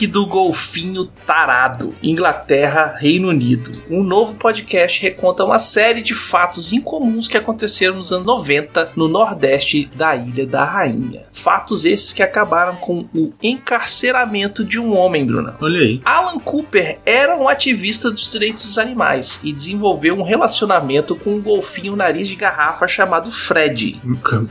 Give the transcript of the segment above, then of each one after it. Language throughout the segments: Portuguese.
Ataque do Golfinho Tarado, Inglaterra, Reino Unido. Um novo podcast reconta uma série de fatos incomuns que aconteceram nos anos 90 no nordeste da Ilha da Rainha. Fatos esses que acabaram com o encarceramento de um homem, Bruno. Olha aí. Alan Cooper era um ativista dos direitos dos animais e desenvolveu um relacionamento com um golfinho nariz de garrafa chamado Fred.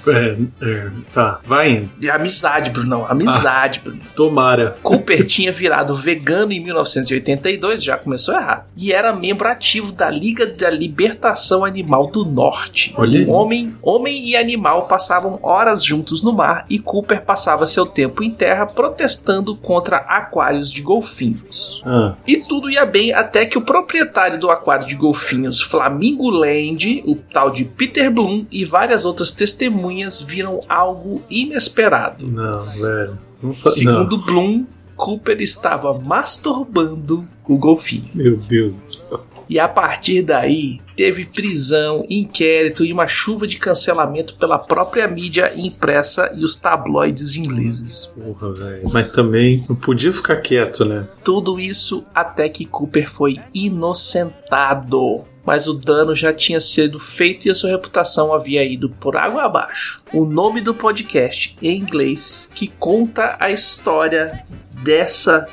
É, é, tá, vai indo. De amizade, Brunão. Amizade, Bruno. Tomara. Cooper tinha virado vegano em 1982, já começou errado. E era membro ativo da Liga da Libertação Animal do Norte. Um homem, homem e animal passavam horas juntos no mar e Cooper passava seu tempo em terra protestando contra aquários de golfinhos. Ah, E tudo ia bem até que o proprietário do aquário de golfinhos Flamingo Land, o tal de Peter Bloom e várias outras testemunhas viram algo inesperado. não, velho. Não Segundo não. Bloom, Cooper estava masturbando o golfinho. Meu Deus do céu. E a partir daí, teve prisão, inquérito e uma chuva de cancelamento pela própria mídia impressa e os tabloides ingleses. Porra, velho. Mas também não podia ficar quieto, né? Tudo isso até que Cooper foi inocentado. Mas o dano já tinha sido feito e a sua reputação havia ido por água abaixo. O nome do podcast em inglês que conta a história dessa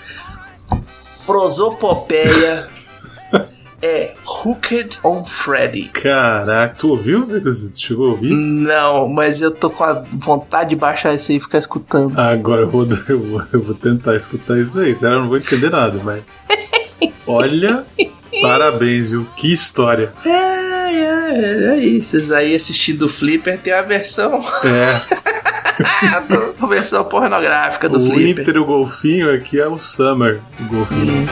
prosopopeia é Hooked on Freddy. Caraca, tu ouviu? Você chegou a ouvir? Não, mas eu tô com a vontade de baixar isso aí e ficar escutando. Agora eu vou, eu, vou, eu vou tentar escutar isso aí. Que eu não vou entender nada, mas. Olha, parabéns, viu? Que história. É, é, é isso. Vocês aí assistindo o Flipper tem a versão, É, a versão pornográfica do o Flipper. Inter, o golfinho aqui é o Summer, o golfinho.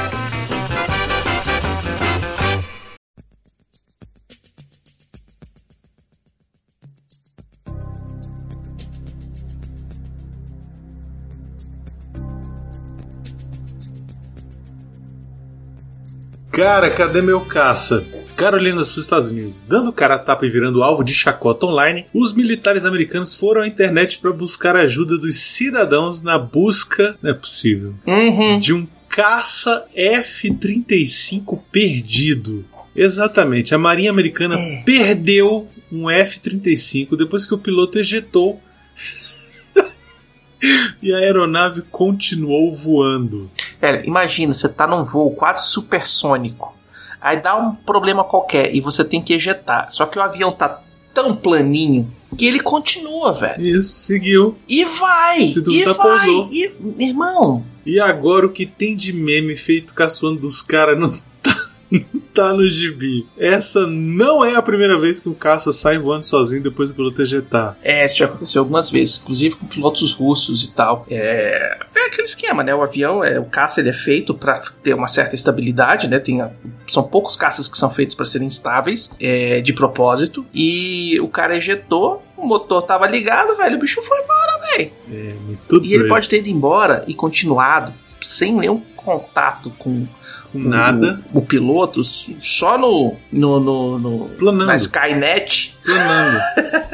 Cara, cadê meu caça? Carolina do Sul, Estados Unidos. Dando cara a tapa e virando alvo de chacota online, os militares americanos foram à internet para buscar a ajuda dos cidadãos na busca, não é possível, Uhum. de um caça F-35 perdido. Exatamente, a Marinha Americana É. perdeu um F-35 depois que o piloto ejetou e a aeronave continuou voando. Imagina, você tá num voo quase supersônico. Aí dá um problema qualquer e você tem que ejetar. Só que o avião tá tão planinho que ele continua, velho. Isso, seguiu. E vai! Se e duvidar, vai! pousou. E, irmão, E agora o que tem de meme feito caçoando dos caras não tá, não tá no gibi. Essa não é a primeira vez que um caça sai voando sozinho depois do piloto ejetar. É, isso já aconteceu algumas vezes, inclusive com pilotos russos e tal. É, é aquele esquema, né? O avião, é, o caça ele é feito para ter uma certa estabilidade, né? Tem a- são poucos caças que são feitos para serem estáveis, é, de propósito. E o cara ejetou, o motor tava ligado, velho, o bicho foi embora, velho. É, E ele doido. pode ter ido embora e continuado sem nenhum contato Com nada, o, o piloto, só no, no, no, no- planando. na Skynet. Planando.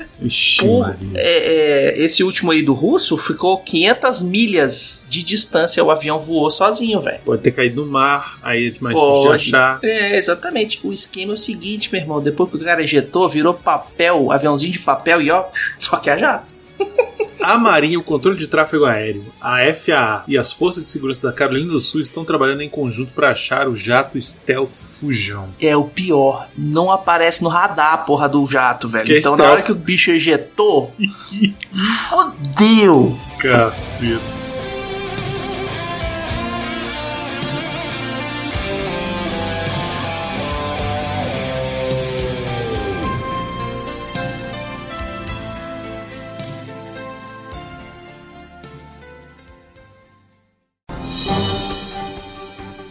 Ixi, Por, é, é, esse último aí do russo ficou 500 milhas de distância. O avião voou sozinho, velho. Pode ter caído no mar, aí é mais difícil de achar. É, exatamente. O esquema é o seguinte, meu irmão. Depois que o cara ejetou, virou papel, aviãozinho de papel e ó, só que a jato. A Marinha, o controle de tráfego aéreo, a FAA e as forças de segurança da Carolina do Sul estão trabalhando em conjunto para achar o jato stealth Fujão. É o pior. Não aparece no radar a porra do jato, velho. Que é então na stealth. hora que o bicho ejetou, fodeu. Caceta.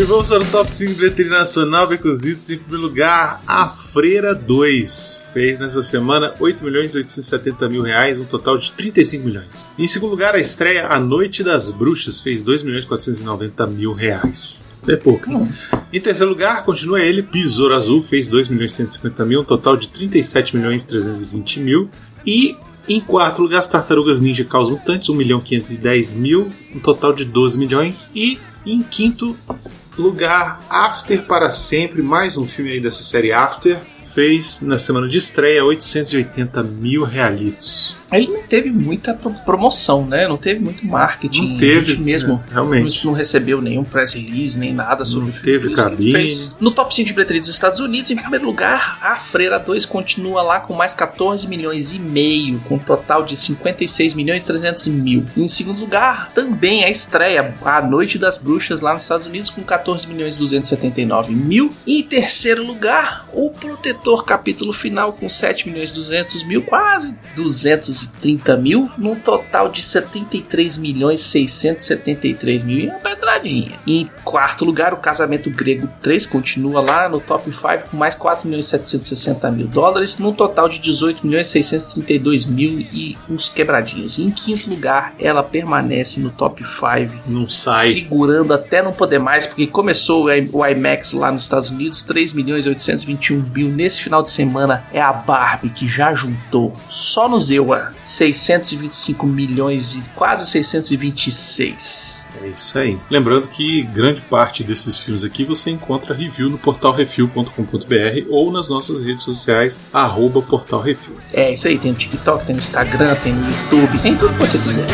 E vamos para o top 5 bilheteria nacional, Becositos. Em primeiro lugar, A Freira 2. Fez nessa semana 8 milhões 870 mil reais, um total de 35 milhões. Em segundo lugar, a estreia A Noite das Bruxas fez 2 milhões 490 mil reais. É pouco. Hum. Em terceiro lugar, continua ele, Besouro Azul, fez 2 milhões 150 mil, um total de 37 milhões 320 mil. E em quarto lugar, as Tartarugas Ninja Caos Mutantes, 1 milhão 510 mil, um total de 12 milhões. E em quinto lugar, After para Sempre, mais um filme aí dessa série After, fez na semana de estreia 880 mil realitos. Ele não teve muita promoção, né? Não teve muito marketing. Não teve mesmo. É, realmente. Não recebeu nenhum press release, nem nada sobre não o filme. Teve cabine. No top 5 de bilheteria dos Estados Unidos, em primeiro lugar, A Freira 2 continua lá com mais 14 milhões e meio, com um total de 56 milhões e 300 mil. Em segundo lugar, também a estreia, A Noite das Bruxas, lá nos Estados Unidos, com 14 milhões e 279 mil. E em terceiro lugar, O Protetor capítulo final, com 7 milhões e 200 mil, quase 200 230 mil, num total de 73 milhões 673 mil. E uma pedradinha. Em quarto lugar, o Casamento Grego 3 continua lá no top 5 com mais 4 milhões 760 mil dólares, num total de 18 milhões 632 mil e uns quebradinhos. E em quinto lugar, ela permanece no top 5. Não sai. Segurando até não poder mais, porque começou o IMAX lá nos Estados Unidos, 3 milhões 821 mil. Nesse final de semana é a Barbie que já juntou só no Zewa 625 milhões e quase 626. É isso aí. Lembrando que grande parte desses filmes aqui você encontra review no portalrefil.com.br ou nas nossas redes sociais, arroba portalrefil. É isso aí, tem no TikTok, tem no Instagram, tem no YouTube, tem tudo que você quiser.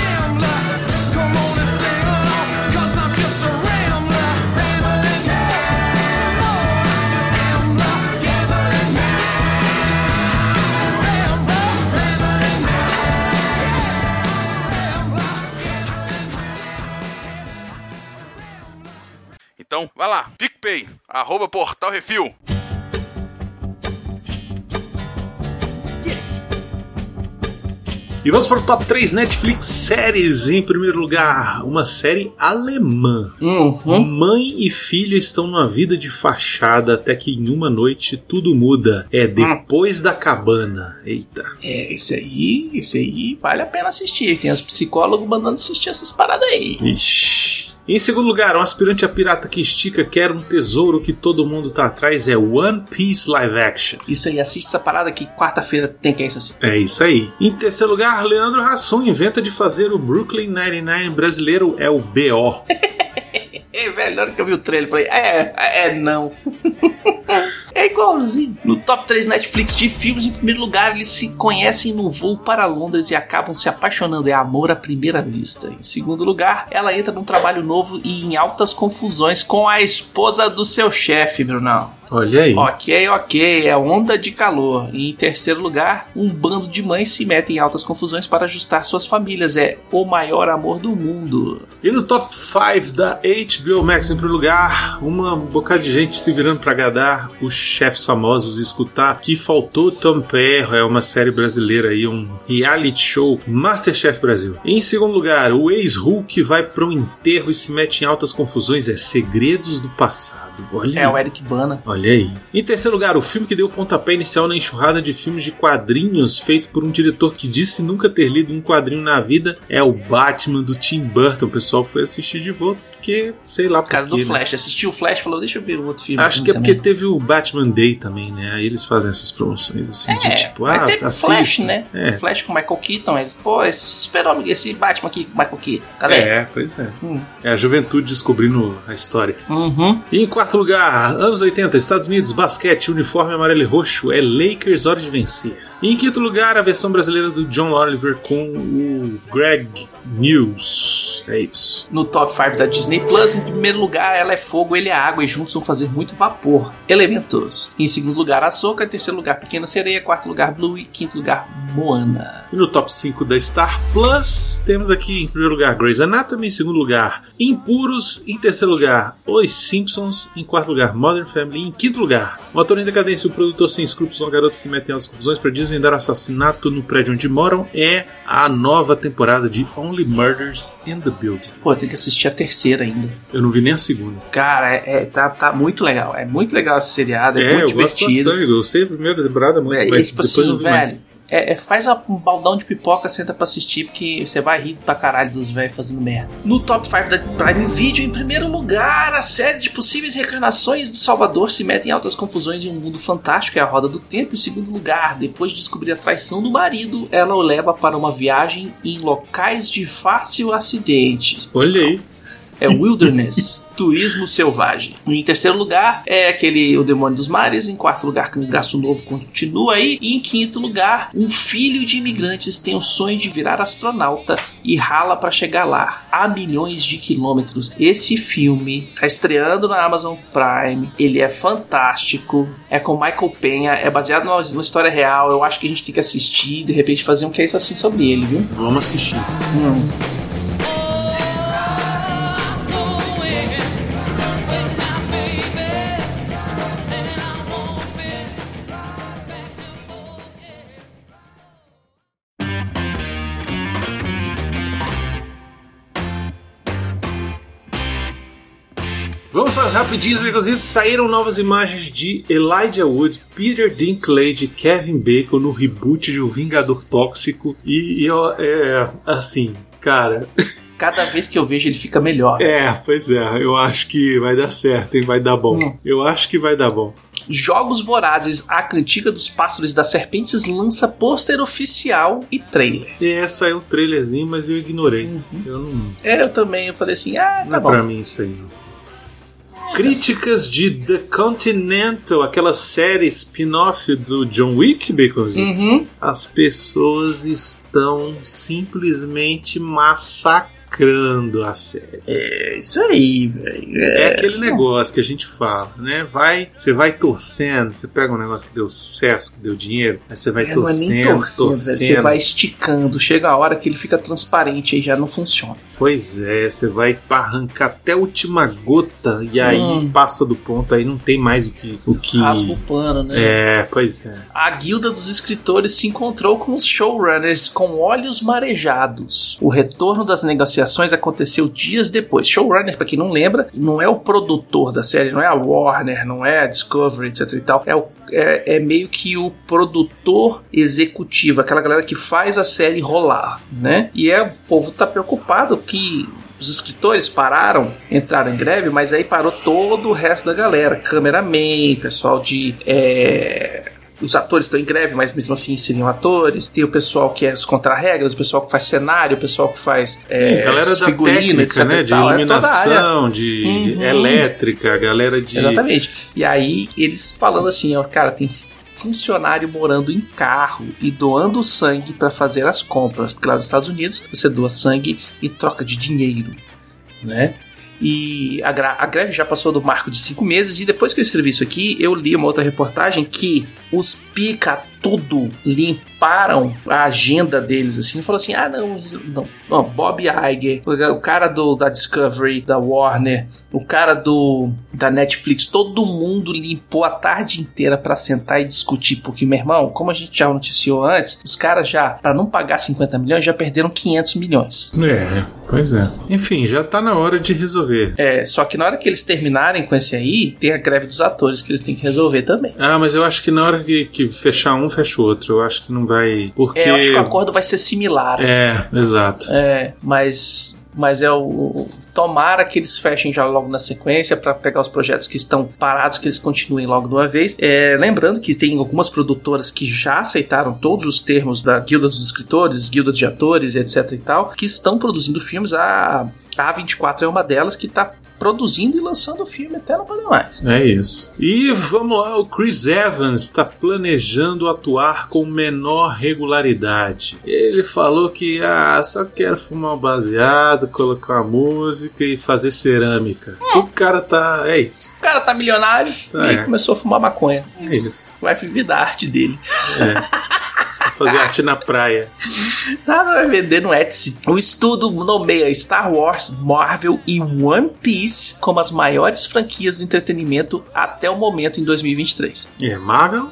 PicPay, arroba Portal Refil. E vamos para o top 3 Netflix séries. Em primeiro lugar, uma série alemã. Uhum. Mãe e filha estão numa vida de fachada até que em uma noite tudo muda. É depois da cabana. Eita. É, esse aí, esse aí vale a pena assistir. Tem os psicólogos mandando assistir essas paradas aí. Ixi. Em segundo lugar, um aspirante a pirata que estica quer um tesouro que todo mundo tá atrás é One Piece Live Action. Isso aí, assiste essa parada que quarta-feira tem que é isso assim. É isso aí. Em terceiro lugar, Leandro Hassum inventa de fazer o Brooklyn 99 brasileiro é o BO. Ei, velho, na hora que eu vi o trailer, falei, é, é não. é igualzinho. No top 3 Netflix de filmes, em primeiro lugar, eles se conhecem no voo para Londres e acabam se apaixonando. É amor à primeira vista. Em segundo lugar, ela entra num trabalho novo e em altas confusões com a esposa do seu chefe, Brunão. Olha aí. Ok, ok, é onda de calor. E em terceiro lugar, um bando de mães se metem em altas confusões para ajustar suas famílias. É o maior amor do mundo. E no top 5 da HBO Max, em primeiro lugar, uma bocada de gente se virando para agradar os chefes famosos e escutar que faltou Tom Perro, é uma série brasileira aí, um reality show Masterchef Brasil. Em segundo lugar, o ex-Hulk vai para um enterro e se mete em altas confusões. É Segredos do Passado. Olha é o Eric Bana. Olha aí. Em terceiro lugar, o filme que deu o pontapé inicial na enxurrada de filmes de quadrinhos feito por um diretor que disse nunca ter lido um quadrinho na vida é o Batman do Tim Burton. O pessoal foi assistir de volta porque, sei lá, por causa do né? Flash. Assistiu o Flash falou, deixa eu ver o outro filme. Acho que é também. porque teve o Batman Day também, né? Aí eles fazem essas promoções assim, é, de tipo, ah, teve assista. Flash, né? É. Flash com Michael Keaton, eles, pô, esse super-homem, esse Batman aqui com Michael Keaton, cadê? É, pois é. Hum. É a juventude descobrindo a história. Uhum. E em quarto lugar, anos 80, Estados Unidos, basquete, uniforme amarelo e roxo, é Lakers Hora de Vencer. E em quinto lugar, a versão brasileira do John Oliver com o Greg News. É isso. No top 5 da Disney Plus, em primeiro lugar, ela é fogo, ele é água e juntos vão fazer muito vapor. Elementos. Em segundo lugar, Açúcar. Em terceiro lugar, Pequena Sereia. Quarto lugar, Blue. E quinto lugar, Moana. E no top 5 da Star Plus, temos aqui em primeiro lugar Grey's Anatomy. Em segundo lugar, Impuros. Em terceiro lugar, Os Simpsons. Em quarto lugar, Modern Family. Em quinto lugar, o ator em decadência e o produtor sem escrúpulos, uma garota se metem às confusões para desvendar o assassinato no prédio onde moram. É a nova temporada de Only Murders in the Build. Pô, tem que assistir a terceira ainda. Eu não vi nem a segunda. Cara, é, é- tá, tá muito legal. É muito legal esse seriado, é, É, eu muito gosto divertido. bastante. Eu gostei da primeira temporada muito, É, mas tipo depois assim, velho, mais. é, é, faz um baldão de pipoca, senta pra assistir, porque você vai rir pra caralho dos velhos fazendo merda. No top 5 da Prime Video, em primeiro lugar, a série de possíveis reencarnações do Salvador se mete em altas confusões em um mundo fantástico, é a Roda do Tempo. Em segundo lugar, depois de descobrir a traição do marido, ela o leva para uma viagem em locais de fácil acidente. Olha aí. É Wilderness, Turismo Selvagem. Em terceiro lugar é aquele O Demônio dos Mares. Em quarto lugar, Cangaço Novo continua aí. E em quinto lugar, um filho de imigrantes tem o sonho de virar astronauta e rala para chegar lá, a milhões de quilômetros. Esse filme tá estreando na Amazon Prime. Ele é fantástico. É com Michael Penha. É baseado numa, numa história real. Eu acho que a gente tem que assistir e de repente fazer um case assim sobre ele, viu? Vamos assistir. Hum. Rapidinhas, amigos. Saíram novas imagens de Elijah Wood, Peter Dinklage Kevin Bacon no reboot de O Vingador Tóxico. E, e eu, é assim, cara. Cada vez que eu vejo ele fica melhor. É, pois é, eu acho que vai dar certo, hein? Vai dar bom. Hum. Eu acho que vai dar bom. Jogos Vorazes, a Cantiga dos Pássaros das Serpentes lança pôster oficial e trailer. É, saiu um trailerzinho, mas eu ignorei. Uhum. Eu não. É, eu também, eu falei assim, ah, Não tá é bom. pra mim isso aí, não. Críticas de The Continental, aquela série spin-off do John Wick, Baconzitos. Uhum. As pessoas estão simplesmente massacrando a série. É isso aí, velho. É, aquele negócio que a gente fala, né? Vai, você vai torcendo, você pega um negócio que deu sucesso, que deu dinheiro, aí você vai É, é torcendo, torcendo, torcendo. Você vai esticando, chega a hora que ele fica transparente aí já não funciona. Pois é, você vai arrancar até a última gota e aí Hum. passa do ponto, aí não tem mais o que. O que... Rasga o pano, né? É, pois é. A guilda dos escritores se encontrou com os showrunners com olhos marejados. O retorno das negociações aconteceu dias depois. Showrunner, pra quem não lembra, não é o produtor da série, não é a Warner, não é a Discovery, etc e tal. É, o- é- é meio que o produtor executivo, aquela galera que faz a série rolar, né? E é, o povo tá preocupado que os escritores pararam, entraram em greve, mas aí parou todo o resto da galera. Cameraman, pessoal de. é, os atores estão em greve, mas mesmo assim seriam atores. Tem o pessoal que é os contra-regras, o pessoal que faz cenário, o pessoal que faz é, galera da figurino, técnica, etc. né? De tal. É iluminação, de Uhum. elétrica, galera de. Exatamente. E aí eles falando assim, ó, cara, tem funcionário morando em carro e doando sangue para fazer as compras, porque lá nos Estados Unidos você doa sangue e troca de dinheiro, né? E a, a greve já passou do marco de cinco meses. E depois que eu escrevi isso aqui, eu li uma outra reportagem que os pica tudo limparam a agenda deles assim. e Falou assim: ah, não, não, não, Bob Iger, o cara do, da Discovery, da Warner, o cara do da Netflix, todo mundo limpou a tarde inteira pra sentar e discutir. Porque, meu irmão, como a gente já noticiou antes, os caras já, pra não pagar 50 milhões, já perderam 500 milhões. É, pois é. Enfim, já tá na hora de resolver. É, só que na hora que eles terminarem com esse aí, tem a greve dos atores que eles têm que resolver também. Ah, mas eu acho que na hora que, que fechar um, fecha o outro. Eu acho que não vai. Porque. É, eu acho que o acordo vai ser similar. É, exato. É, mas, mas é o. Tomara que eles fechem já logo na sequência para pegar os projetos que estão parados, que eles continuem logo de uma vez. É, lembrando que tem algumas produtoras que já aceitaram todos os termos da Guilda dos Escritores, Guilda de Atores, etc e tal, que estão produzindo filmes. A, a A24 é uma delas que está produzindo e lançando o filme até não poder mais. É isso. E vamos lá, o Chris Evans está planejando atuar com menor regularidade. Ele falou que ah, só quero fumar um baseado, colocar uma música e fazer cerâmica. O cara tá. É isso. O cara tá milionário Tá, e é. começou a fumar maconha. É isso. Vai viver da arte dele. Vou fazer arte na praia. Nada vai vender no Etsy. O estudo nomeia Star Wars, Marvel e One Piece como as maiores franquias do entretenimento até o momento em 2023. É, Marvel?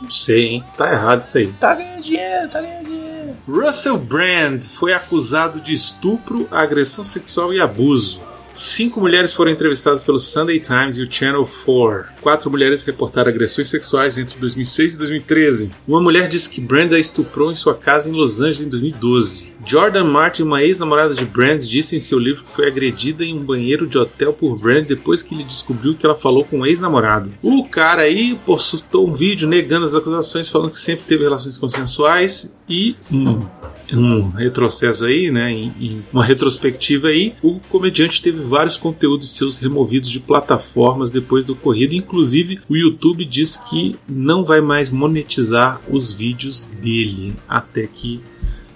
Não sei, hein? Tá errado isso aí. Tá ganhando dinheiro, tá ganhando dinheiro. Russell Brand foi acusado de estupro, agressão sexual e abuso. Cinco mulheres foram entrevistadas pelo Sunday Times e o Channel 4. Quatro mulheres reportaram agressões sexuais entre 2006 e 2013. Uma mulher disse que Brand a estuprou em sua casa em Los Angeles em 2012. Jordan Martin, uma ex-namorada de Brand, disse em seu livro que foi agredida em um banheiro de hotel por Brand depois que ele descobriu que ela falou com um ex-namorado. O cara aí postou um vídeo negando as acusações, falando que sempre teve relações consensuais e. Hum, um retrocesso aí, né, em, em, uma retrospectiva aí, o comediante teve vários conteúdos seus removidos de plataformas depois do ocorrido. Inclusive, o YouTube diz que não vai mais monetizar os vídeos dele até que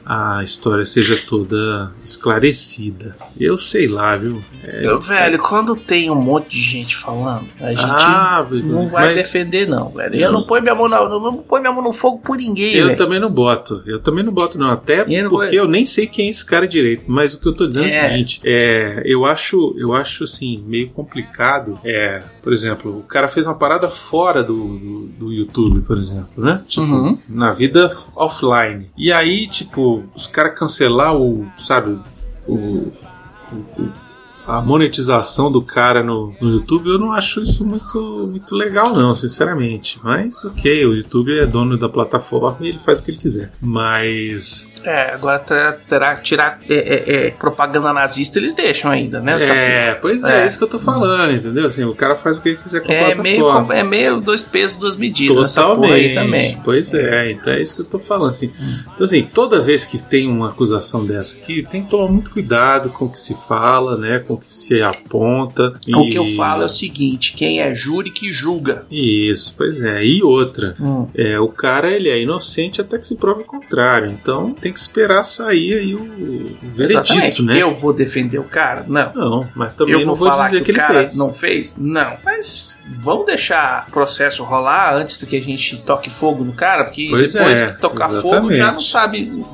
a história seja toda esclarecida. Eu sei lá, viu? É, eu, velho, é... quando tem um monte de gente falando, a gente ah, não vai defender, não, velho. Eu não, não ponho minha mão não, não ponho minha mão no fogo por ninguém, Eu também não boto. Eu também não boto, não. Até eu porque não eu nem sei quem é esse cara direito. Mas o que eu tô dizendo é, é o seguinte: é, eu acho, eu acho assim, meio complicado. É, por exemplo, o cara fez uma parada fora do, do, do YouTube, por exemplo, né? Tipo, uhum. na vida offline. E aí, tipo, os caras cancelar o, sabe, o, o, o a monetização do cara no, no YouTube, eu não acho isso muito, muito legal, não, sinceramente. Mas ok, o YouTube é dono da plataforma e ele faz o que ele quiser. Mas é, agora terá tirar é, é, é, propaganda nazista, eles deixam ainda, né? É, pois é, é, isso que eu tô falando, entendeu? Assim, o cara faz o que ele quiser com a é plataforma. Meio, é meio dois pesos, duas medidas. Totalmente. também. Pois é, então é isso que eu tô falando. Assim. Então, assim, toda vez que tem uma acusação dessa aqui, tem que tomar muito cuidado com o que se fala, né? Com o que se aponta. O que eu falo é o seguinte: quem é júri que julga. Isso, pois é. E outra, hum. é, o cara ele é inocente até que se prove o contrário. Então tem que esperar sair aí o, o veredito, Exatamente. né? Eu vou defender o cara? Não. Não, mas também eu não vou, falar dizer que, que ele cara fez. não fez? Não. Mas vamos deixar o processo rolar antes do que a gente toque fogo no cara, porque pois depois é, que tocar exatamente. fogo já não sabe,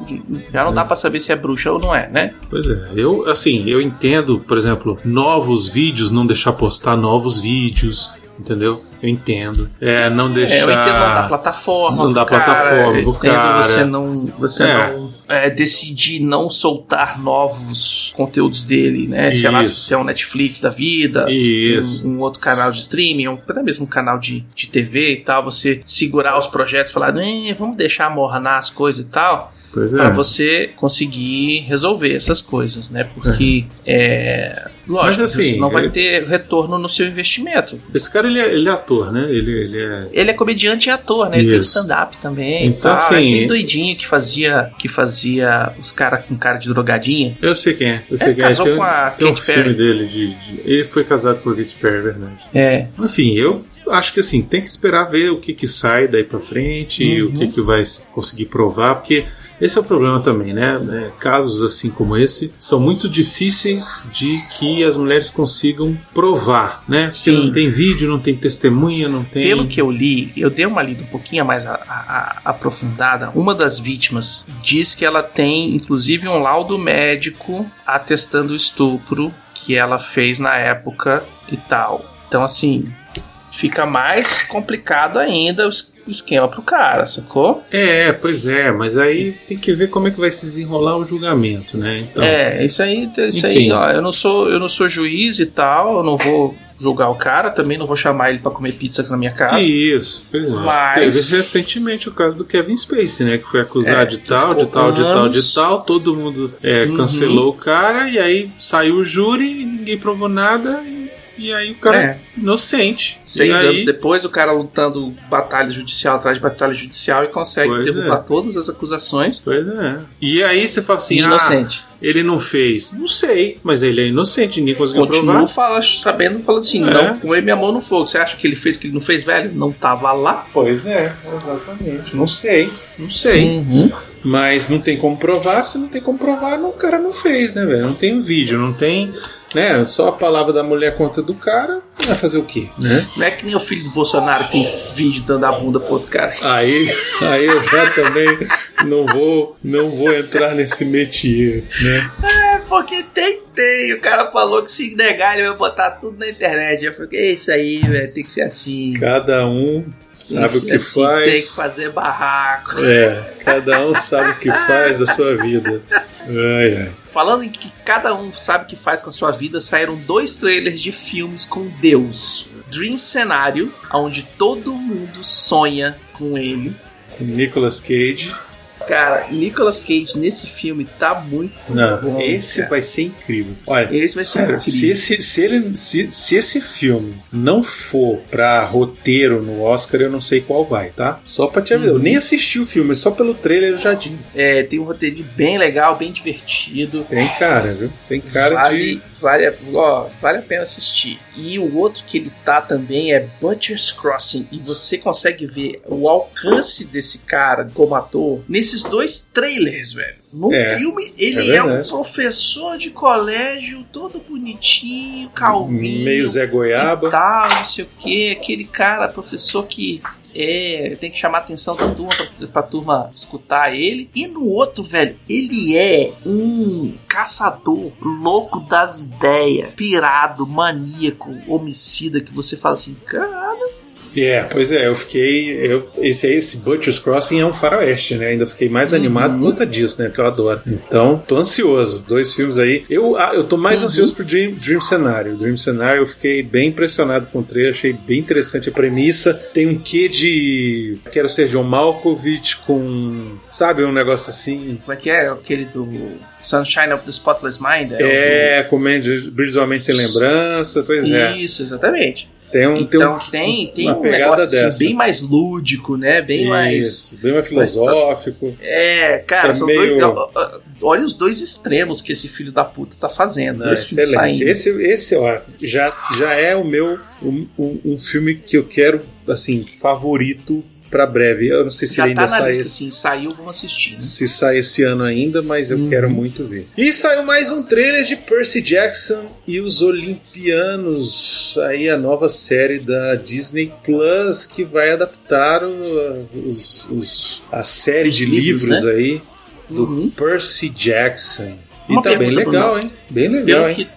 já não dá para saber se é bruxa ou não é, né? Pois é. Eu, assim, eu entendo, por exemplo, novos vídeos, não deixar postar novos vídeos, entendeu? Eu entendo. É, não deixar. É, eu entendo não dar plataforma. Não dar plataforma pro cara. Você não. Você é. não é, decidir não soltar novos conteúdos dele, né? Sei lá, se é um Netflix da vida, um, um, outro canal de streaming, um, até mesmo um canal de, de TV e tal, você segurar os projetos e falar, vamos deixar mornar as coisas e tal Pois é. Para você conseguir resolver essas coisas, né? Porque é, lógico, Mas, assim, você não vai ele... ter retorno no seu investimento. Esse cara ele é, ele é ator, né? Ele, ele é ele é comediante e ator, né? Ele Isso. tem stand-up também. Então assim, aquele doidinho que fazia que fazia os caras com cara de drogadinha. Eu sei quem é. Eu sei quem é. casou é. com a tem Kate um Perry. filme dele de, de, ele foi casado com a Kate Perry, é verdade. É. Enfim, eu acho que assim, tem que esperar ver o que que sai daí para frente, uhum. o que que vai conseguir provar, porque esse é o problema também, né? É, casos assim como esse são muito difíceis de que as mulheres consigam provar, né? Sim. Porque não tem vídeo, não tem testemunha, não tem. Pelo que eu li, eu dei uma lida um pouquinho mais a, a, a, aprofundada. Uma das vítimas diz que ela tem, inclusive, um laudo médico atestando o estupro que ela fez na época e tal. Então, assim, fica mais complicado ainda esquema pro cara, sacou? É, pois é, mas aí tem que ver como é que vai se desenrolar o julgamento, né? Então, é, isso aí, isso aí, ó, eu não sou, eu não sou juiz e tal, eu não vou julgar o cara, também não vou chamar ele para comer pizza aqui na minha casa. Isso, pois é. Mas... Teve recentemente o caso do Kevin Spacey, né? Que foi acusado é, de, tal, de tal, de tal, de tal, todo mundo é, uhum. cancelou o cara, e aí saiu o júri, ninguém provou nada, e e aí o cara é. inocente. Seis aí... anos depois, o cara lutando batalha judicial atrás de batalha judicial e consegue pois derrubar é. todas as acusações. Pois é. E aí você fala assim: inocente. Ah, ele não fez. Não sei, mas ele é inocente, ninguém conseguiu Continua provar. Fala, sabendo, falando assim, é. não põe minha mão no fogo. Você acha que ele fez que ele não fez, velho? Não tava lá? Pois é, exatamente. Não sei, não sei. Uhum. Mas não tem como provar, se não tem como provar, o cara não fez, né, velho? Não tem vídeo, não tem né? Só a palavra da mulher contra do cara, vai fazer o quê? Né? Não é que nem o filho do Bolsonaro que tem vídeo dando a bunda pro outro cara. Aí, aí eu já também não vou, não vou entrar nesse métier, né? É, porque tem, tem. O cara falou que se negar ele vai botar tudo na internet. Eu falei, é isso aí, velho, tem que ser assim. Cada um sabe o que assim, faz. Tem que fazer barraco. É, cada um sabe o que faz da sua vida. Ai, ai. Falando em que cada um sabe o que faz com a sua vida, saíram dois trailers de filmes com Deus. Dream Cenário, onde todo mundo sonha com ele. Nicolas Cage. Cara, Nicolas Cage nesse filme tá muito Não, bom. esse cara. vai ser incrível. Olha, Esse vai ser sério, incrível. se esse, se, ele, se, se esse filme não for pra roteiro no Oscar, eu não sei qual vai, tá? Só pra te avisar. Uhum. Eu nem assisti o filme, só pelo trailer eu já digo. É, tem um roteirinho bem legal, bem divertido. Tem cara, viu? Tem cara vale, de. vale, a- ó, vale a pena assistir. E o outro que ele tá também é Butcher's Crossing. E você consegue ver o alcance desse cara como ator nesses dois trailers, velho. No É, filme, ele é é, um professor de colégio, todo bonitinho, calvinho. Meio Zé Goiaba. tal, não sei o que, aquele cara, professor que é, tem que chamar a atenção da turma pra, pra turma escutar ele. E no outro, velho, ele é um caçador louco das ideias, pirado, maníaco, homicida, que você fala assim, cara, É, pois é, eu fiquei. Eu, esse esse Butcher's Crossing é um faroeste, né? Ainda fiquei mais Uhum. animado por conta disso, né? Porque eu adoro. Então, tô ansioso. Dois filmes aí. Eu, ah, eu tô mais Uhum. ansioso pro Dream, Dream Cenário. Dream Cenário, eu fiquei bem impressionado com o trailer, achei bem interessante a premissa. Tem um quê de. Quero ser John Malkovich com. Sabe, um negócio assim. como é que é? Aquele do Sunshine of the Spotless Mind? o É, comendo Brilhos do Homem Sem Lembrança, pois do- é. Isso, exatamente. Tem um, tem então um, tem, tem uma um negócio assim, bem mais lúdico, né? Bem mais. Isso, bem mais filosófico. É, cara, É são meio- dois. Olha os dois extremos que esse filho da puta tá fazendo. Não, Esse excelente. Esse, esse ó, já, já é o meu um, um, um filme que eu quero assim favorito pra breve. Eu não sei se Já ele tá ainda na sai lista, esse, saiu, vamos assistir. né? se sai esse ano ainda, mas eu Uhum. quero muito ver. E saiu mais um trailer de Percy Jackson e os Olimpianos, aí a nova série da Disney Plus que vai adaptar o- os, os- a série Os de livros, livros, aí do Uhum. Percy Jackson. E Uma tá bem legal, Bruno. hein? Bem legal, Pelo hein?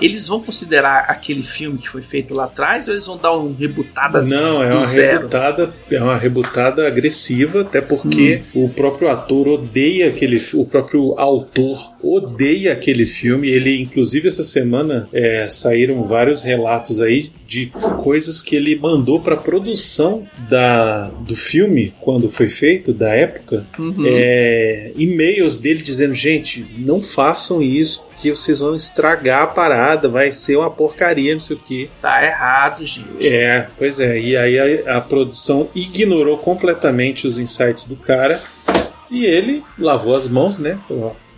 Eles vão considerar aquele filme que foi feito lá atrás ou eles vão dar um rebutada Não, é uma zero? rebutada, é uma rebutada agressiva, até porque Hum. o próprio ator odeia aquele, o próprio autor odeia aquele filme. Ele, inclusive, essa semana é, saíram vários relatos aí de coisas que ele mandou para produção da do filme quando foi feito da época. Uhum. É, e-mails dele dizendo gente não façam isso porque vocês vão estragar a parada, vai ser uma porcaria, não sei o que. Tá errado, gente. É, pois é. E aí a, a produção ignorou completamente os insights do cara e ele lavou as mãos, né?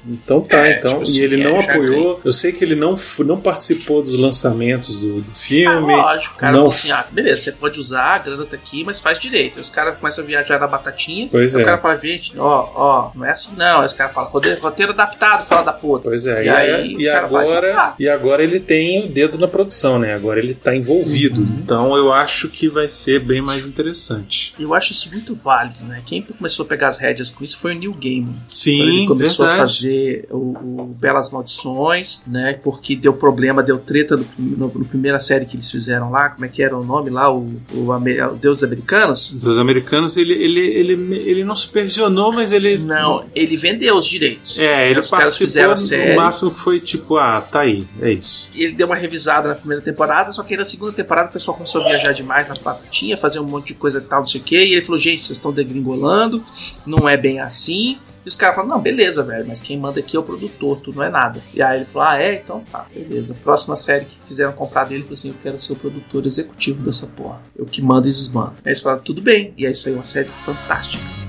Então tá, É, então. tipo e assim, ele é, não apoiou. Eu sei que ele não, não participou dos lançamentos do, do Ah, filme. lógico, o cara não falou assim, ah, beleza, você pode usar, a grana tá aqui, mas faz direito. Aí os caras começam a viajar na batatinha, Pois é. o cara fala, gente, ó, ó, não é assim não. Aí os caras falam, roteiro, adaptado, fala da puta. Pois é, E e, aí e vai agora, e agora ele tem o dedo na produção, né? Agora ele tá envolvido. Uhum. Então eu acho que vai ser bem mais interessante. Eu acho isso muito válido, né? Quem começou a pegar as rédeas com isso foi o Neil Gaiman. Quando Sim, ele começou verdade. a fazer o, o Belas Maldições, né? Porque deu problema, deu treta no, no, no primeira série que eles fizeram lá, como é que era o nome lá? O, o, o Deus dos Americanos? Dos americanos, ele, ele, ele, ele não supervisionou, mas ele. Não, ele vendeu os direitos. É, ele Os caras fizeram a série. o máximo que foi tipo, ah, tá aí, é isso. Ele deu uma revisada na primeira temporada, só que aí na segunda temporada o pessoal começou a viajar demais na batatinha, fazer um monte de coisa e tal, não sei o que, e ele falou, gente, vocês estão degringolando, não é bem assim. E os caras falaram, não, beleza, velho, mas quem manda aqui é o produtor, tu não é nada. E aí ele falou, ah, é? Então tá, beleza. Próxima série que quiseram comprar dele, ele falou assim, eu quero ser o produtor executivo dessa porra. Eu que mando e desmando. Aí eles falaram, tudo bem. E aí saiu uma série fantástica.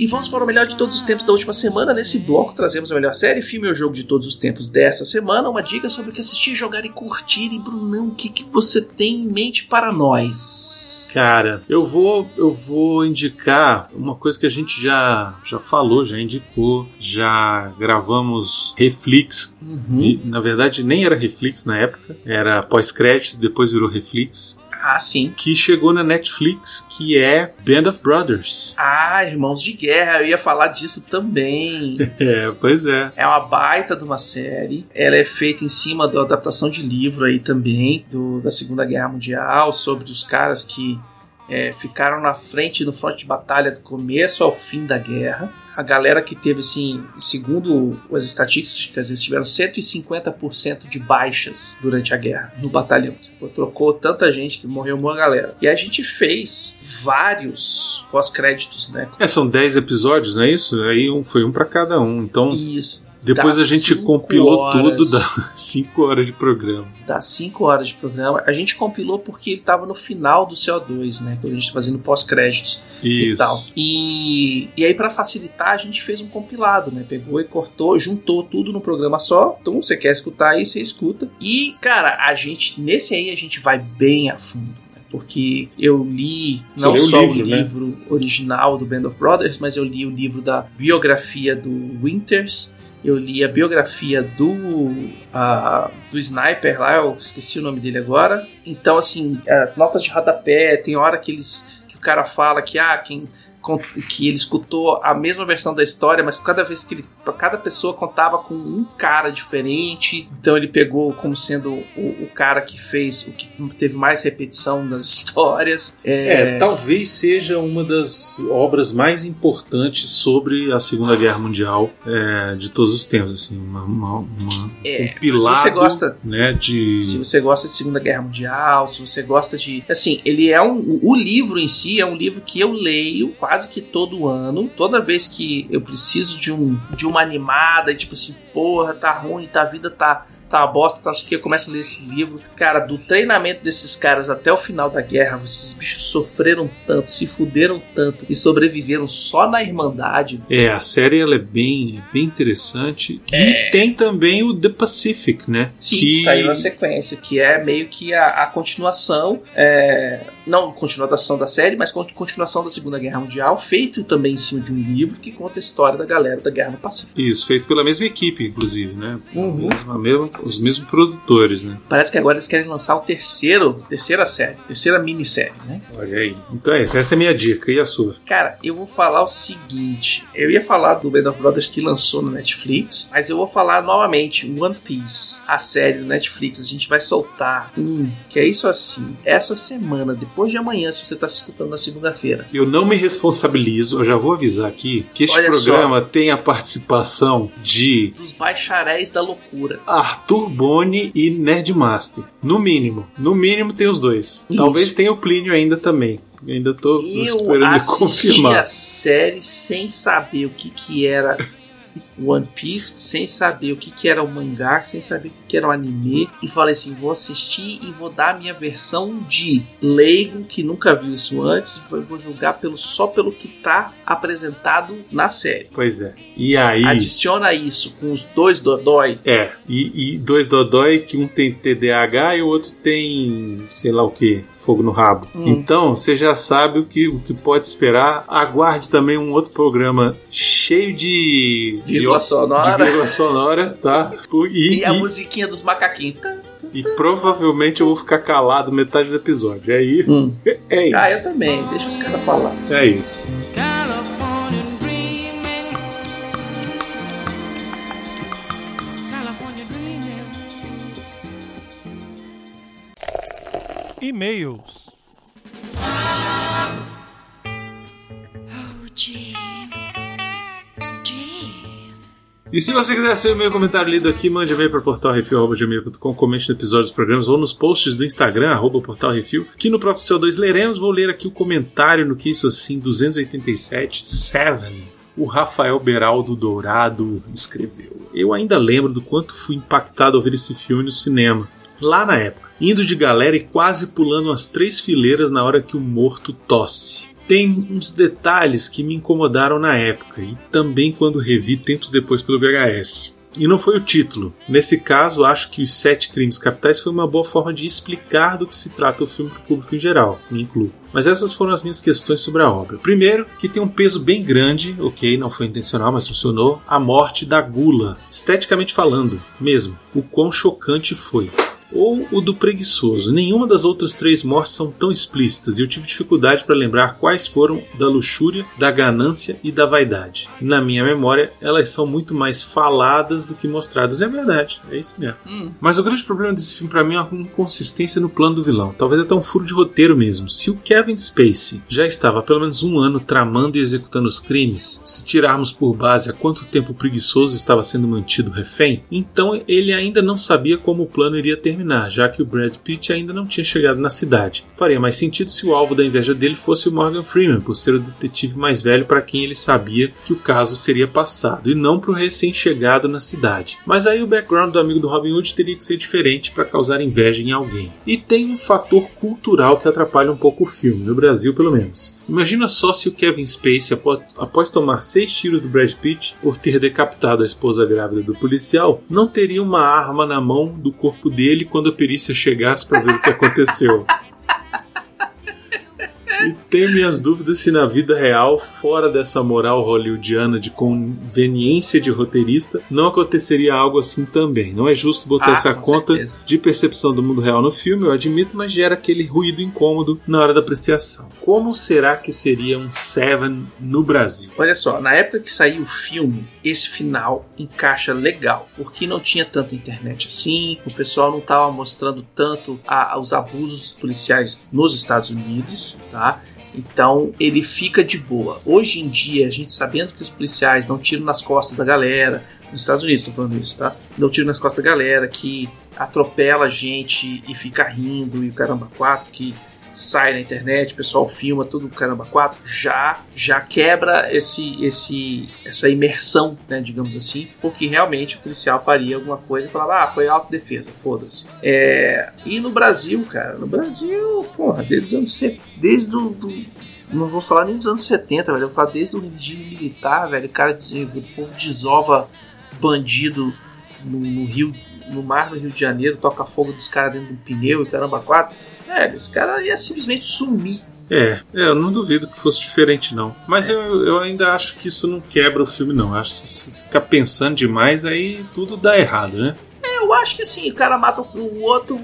E vamos para o melhor de todos os tempos da última semana. Nesse bloco trazemos a melhor série, filme ou jogo de todos os tempos dessa semana. Uma dica sobre o que assistir, jogar e curtir. E Brunão, o que, que você tem em mente para nós? Cara, eu vou eu vou indicar uma coisa que a gente já já falou, já indicou, já gravamos Reflex. Uhum. E, na verdade nem era Reflex na época, era pós-crédito, depois virou Reflex, Ah, sim. que chegou na Netflix, que é Band of Brothers. Ah, Irmãos de Guerra, eu ia falar disso também. É, pois é. É uma baita de uma série. Ela é feita em cima da adaptação de livro aí também, do, da Segunda Guerra Mundial, sobre os caras que é, ficaram na frente no fronte de batalha do começo ao fim da guerra. A galera que teve, assim, segundo as estatísticas, eles tiveram 150% de baixas durante a guerra no batalhão. Trocou tanta gente que morreu uma galera. E a gente fez vários pós-créditos, né? É, são 10 episódios, não é isso? Aí um, foi um pra cada um. Então, Isso. Depois a gente compilou horas. tudo, dá 5 horas de programa. dá 5 horas de programa. A gente compilou porque ele estava no final do CO2, né? Quando a gente tá fazendo pós-créditos e tal. E, e aí, para facilitar, a gente fez um compilado, né? Pegou e cortou, juntou tudo no programa só. Então, você quer escutar aí, você escuta. E, cara, a gente, nesse aí, a gente vai bem a fundo. né? Porque eu li não leu o só livro, o né? livro original do Band of Brothers, mas eu li o livro da biografia do Winters, eu li a biografia do do Sniper lá, eu esqueci o nome dele agora. Então, assim, as notas de rodapé, tem hora que eles que o cara fala que ah, quem que ele escutou a mesma versão da história, mas cada vez que ele cada pessoa contava com um cara diferente. Então ele pegou como sendo o, o cara que fez o que teve mais repetição nas histórias. É, talvez seja uma das obras mais importantes sobre a Segunda Guerra Mundial é, de todos os tempos, assim, uma, uma, uma É, compilado, se você gosta- né, de Se você gosta de Segunda Guerra Mundial, se você gosta de. Assim, ele é um. O livro em si é um livro que eu leio quase que todo ano. Toda vez que eu preciso de, um, de uma animada, tipo assim, porra, tá ruim, tá, a vida tá. Tá uma bosta, tá, não sei o que, eu começo a ler esse livro. Cara, do treinamento desses caras até o final da guerra, esses bichos sofreram tanto, se fuderam tanto e sobreviveram só na Irmandade. É, a série ela é bem, é bem interessante. É. E tem também o The Pacific, né? Sim, que saiu na sequência, que é meio que a, a continuação, é, não continuação da série, mas con- continuação da Segunda Guerra Mundial, feito também em cima de um livro que conta a história da galera da Guerra no Pacífico. Isso, feito pela mesma equipe, inclusive, né? Uhum. A mesma- a mesma- os mesmos produtores, né? Parece que agora eles querem lançar o terceiro, terceira série, terceira minissérie, né? Olha aí. Então é isso, essa é a minha dica. E a sua? Cara, eu vou falar o seguinte: eu ia falar do Band of Brothers que lançou no Netflix, mas eu vou falar novamente One Piece, a série do Netflix. A gente vai soltar um, que é isso assim, essa semana, depois de amanhã, se você tá se escutando na segunda-feira. Eu não me responsabilizo, eu já vou avisar aqui que este Olha programa tem a participação de Dos bacharéis da loucura. Arthur Boni e Nerdmaster. No mínimo. No mínimo tem os dois. Isso. Talvez tenha o Plínio ainda também. Eu ainda tô Eu esperando ele assisti confirmar. a série sem saber o que que era One Piece, sem saber o que que era o mangá, sem saber o que que era o anime, e falei assim, vou assistir e vou dar a minha versão de leigo, que nunca viu isso antes, vou julgar pelo, só pelo que tá apresentado na série. Pois é. E aí. Adiciona isso com os dois Dodói, É, e, e dois Dodói que um tem TDAH e o outro tem sei lá o que, fogo no rabo. Hum. Então você já sabe o que, o que pode esperar. Aguarde também um outro programa cheio de vírgula sonora, de vírgula sonora, tá? E, e a e- musiquinha dos macaquinhos. e provavelmente eu vou ficar calado metade do episódio. Aí Hum. é isso. Ah, eu também, deixa os caras falar. É isso. E-mails. E se você quiser ser o meu comentário lido aqui, mande e-mail para portalrefil.com, comente no episódio dos programas ou nos posts do Instagram, arroba portalrefil, que no próximo CO2 leremos. Vou ler aqui o comentário no que isso assim, 287, 7. O Rafael Beraldo Dourado escreveu. Eu ainda lembro do quanto fui impactado ao ver esse filme no cinema. Lá na época, indo de galera e quase pulando as três fileiras na hora que o morto tosse. Tem uns detalhes que me incomodaram na época e também quando revi tempos depois pelo VHS. E não foi o título. Nesse caso, acho que os Sete Crimes Capitais foi uma boa forma de explicar do que se trata o filme para o público em geral, me incluo. Mas essas foram as minhas questões sobre a obra. Primeiro, que tem um peso bem grande, ok, não foi intencional, mas funcionou, a morte da gula, esteticamente falando, mesmo. O quão chocante foi ou o do preguiçoso. Nenhuma das outras três mortes são tão explícitas e eu tive dificuldade para lembrar quais foram da luxúria, da ganância e da vaidade. Na minha memória, elas são muito mais faladas do que mostradas. É verdade, é isso mesmo. Hum. Mas o grande problema desse filme para mim é a inconsistência no plano do vilão. Talvez até um furo de roteiro mesmo. Se o Kevin Spacey já estava há pelo menos um ano tramando e executando os crimes, se tirarmos por base a quanto tempo o preguiçoso estava sendo mantido refém, então ele ainda não sabia como o plano iria terminar, já que o Brad Pitt ainda não tinha chegado na cidade. Faria mais sentido se o alvo da inveja dele fosse o Morgan Freeman, por ser o detetive mais velho para quem ele sabia que o caso seria passado, e não para o recém-chegado na cidade. Mas aí o background do amigo do Robin Hood teria que ser diferente para causar inveja em alguém. E tem um fator cultural que atrapalha um pouco o filme, no Brasil pelo menos. Imagina só se o Kevin Spacey, após, tomar seis tiros do Brad Pitt por ter decapitado a esposa grávida do policial, não teria uma arma na mão do corpo dele quando a perícia chegasse para ver o que aconteceu. E tenho minhas dúvidas se na vida real, fora dessa moral hollywoodiana de conveniência de roteirista, não aconteceria algo assim também. Não é justo botar Ah, essa conta certeza. de percepção do mundo real no filme, eu admito, mas gera aquele ruído incômodo na hora da apreciação. Como será que seria um Seven no Brasil? Olha só, na época que saiu o filme, esse final encaixa legal, porque não tinha tanta internet assim, o pessoal não estava mostrando tanto a- os abusos policiais nos Estados Unidos, tá? Então ele fica de boa. Hoje em dia, a gente sabendo que os policiais não tiram nas costas da galera, nos Estados Unidos tô falando isso, tá? Não tiram nas costas da galera, que atropela a gente e fica rindo e o caramba quatro, que sai na internet, o pessoal filma tudo caramba 4, já já quebra esse esse essa imersão, né, digamos assim, porque realmente o policial faria alguma coisa e falava, ah, foi autodefesa, foda-se. É, e no Brasil, cara, no Brasil, porra, desde os anos desde o do, não vou falar nem dos anos 70, velho, eu vou falar desde o regime militar, velho, o cara dizia, o povo desova bandido no, no Rio, no mar no Rio de Janeiro, toca fogo dos caras dentro de um pneu e caramba quatro velho, os caras iam simplesmente sumir. É, é, eu não duvido que fosse diferente, não. Mas é. eu, eu ainda acho que isso não quebra o filme, não. Acho que se ficar pensando demais, aí tudo dá errado, né? É, eu acho que assim, o cara mata o outro,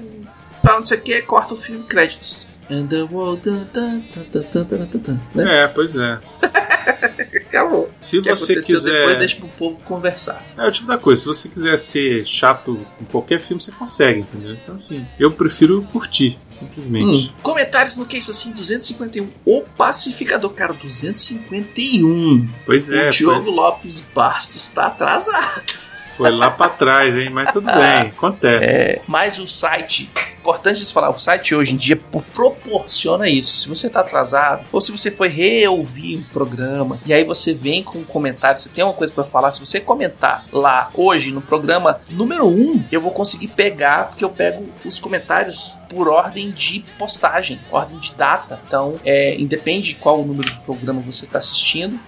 tal, não sei o que, corta o filme, créditos. And the world, tan, tan, tan, né? É, pois é. Acabou. Se O que você aconteceu quiser. depois deixa pro povo conversar. É o tipo da coisa, se você quiser ser chato em qualquer filme, você consegue, entendeu? Então, assim, eu prefiro curtir, simplesmente. Hum. Comentários no que isso assim, 251. O pacificador, cara, 251. Pois é, o Diogo Lopes Bastos está atrasado. Foi, lá pra trás, hein? Mas tudo bem, acontece. É, mas o site, importante de falar, o site hoje em dia pro- proporciona isso. Se você tá atrasado, ou se você foi reouvir um programa, e aí você vem com um comentário, você tem uma coisa pra falar, se você comentar lá hoje no programa número 1, um, eu vou conseguir pegar, porque eu pego os comentários por ordem de postagem, ordem de data. Então, é, independe qual o número do programa você está assistindo,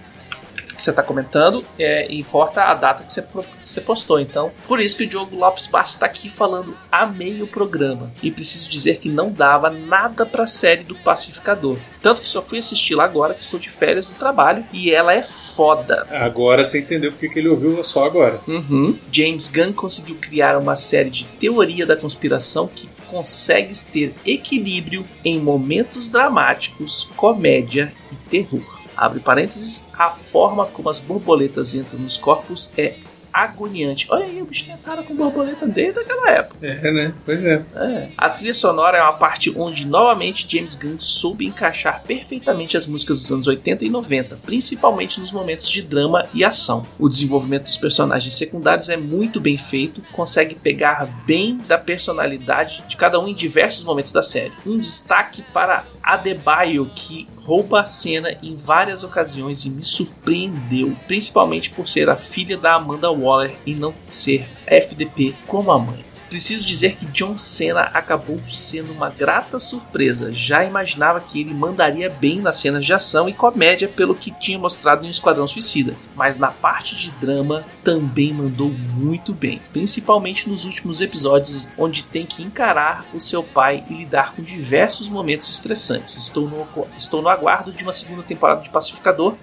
que você está comentando, é, importa a data que você, que você postou. Então, por isso que o Diogo Lopes Bastos está aqui falando a meio programa. E preciso dizer que não dava nada para a série do Pacificador. Tanto que só fui assisti lá agora que estou de férias do trabalho e ela é foda. Agora você entendeu porque que ele ouviu só agora. Uhum. James Gunn conseguiu criar uma série de teoria da conspiração que consegue ter equilíbrio em momentos dramáticos, comédia e terror. Abre parênteses, a forma como as borboletas entram nos corpos é agoniante. Olha aí, o bicho tentaram com borboleta desde aquela época. É, né? Pois é. É. A trilha sonora é uma parte onde novamente James Gunn soube encaixar perfeitamente as músicas dos anos 80 e 90, principalmente nos momentos de drama e ação. O desenvolvimento dos personagens secundários é muito bem feito, consegue pegar bem da personalidade de cada um em diversos momentos da série. Um destaque para Adebayo, que rouba a cena em várias ocasiões e me surpreendeu, principalmente por ser a filha da Amanda Waller e não ser FDP como a mãe. Preciso dizer que John Cena acabou sendo uma grata surpresa. Já imaginava que ele mandaria bem nas cenas de ação e comédia pelo que tinha mostrado em Esquadrão Suicida, mas na parte de drama também mandou muito bem, principalmente nos últimos episódios onde tem que encarar o seu pai e lidar com diversos momentos estressantes. Estou no, estou no aguardo de uma segunda temporada de Pacificador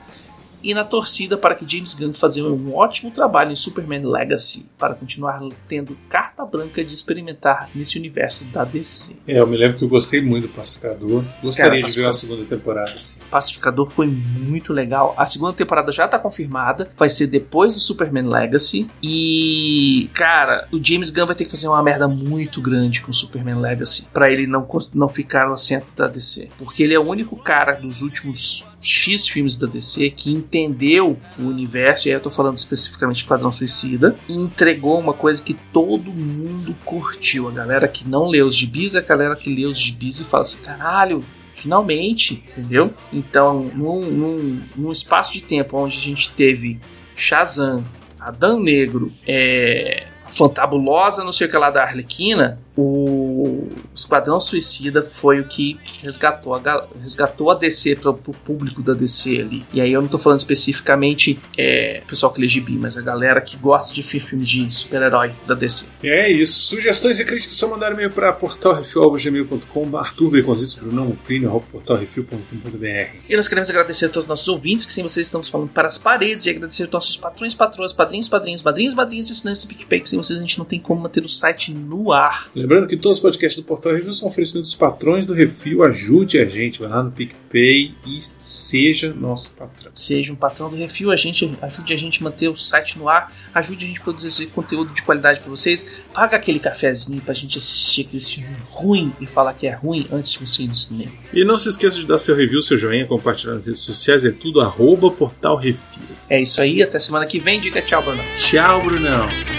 e na torcida para que James Gunn faça um ótimo trabalho em Superman Legacy para continuar tendo carta branca de experimentar nesse universo da DC. É, eu me lembro que eu gostei muito do Pacificador. Gostaria Cara, de ver uma segunda temporada. Sim. Pacificador foi muito legal. A segunda temporada já tá confirmada, vai ser depois do Superman Legacy. E, cara, o James Gunn vai ter que fazer uma merda muito grande com o Superman Legacy para ele não, não ficar no centro da DC. Porque ele é o único cara dos últimos X filmes da DC que entendeu o universo, e aí eu tô falando especificamente de Quadrão Suicida, e entregou uma coisa que todo mundo curtiu. A galera que não lê os gibis, a galera que lê os gibis e fala assim: caralho, finalmente, entendeu? Então, num, num, num espaço de tempo onde a gente teve Shazam, Adão Negro, é, Fantabulosa, não sei o que lá da Arlequina, o Esquadrão Suicida foi o que resgatou a, resgatou a DC para o público da DC ali. E aí eu não tô falando especificamente é, o pessoal que lê gibi, mas a galera que gosta de filmes de super-herói da DC. É isso. Sugestões e críticas só mandar e-mail para portalrefil.gmail.com Arthur Baconzitos, Brunão, Plínio, portalrefil.com.br E nós queremos agradecer a todos os nossos ouvintes, que sem vocês estamos falando para as paredes, e agradecer aos nossos patrões, patroas, padrinhos, padrinhos, madrinhos, madrinhos e assinantes do PicPay, que sem vocês a gente não tem como manter o site no ar. Lembrando que todos os podcasts do Portal Review são oferecimentos dos patrões do Refil. Ajude a gente, vai lá no PicPay e seja nosso patrão. Seja um patrão do Refil, a gente ajude a gente a manter o site no ar, ajude a gente a produzir conteúdo de qualidade para vocês. Paga aquele cafezinho pra gente assistir aquele filme ruim e falar que é ruim antes de você ir no cinema. E não se esqueça de dar seu review, seu joinha, compartilhar nas redes sociais, é tudo arroba Portal Refil. É isso aí, até semana que vem. Diga tchau, Bruno. Tchau, Brunão.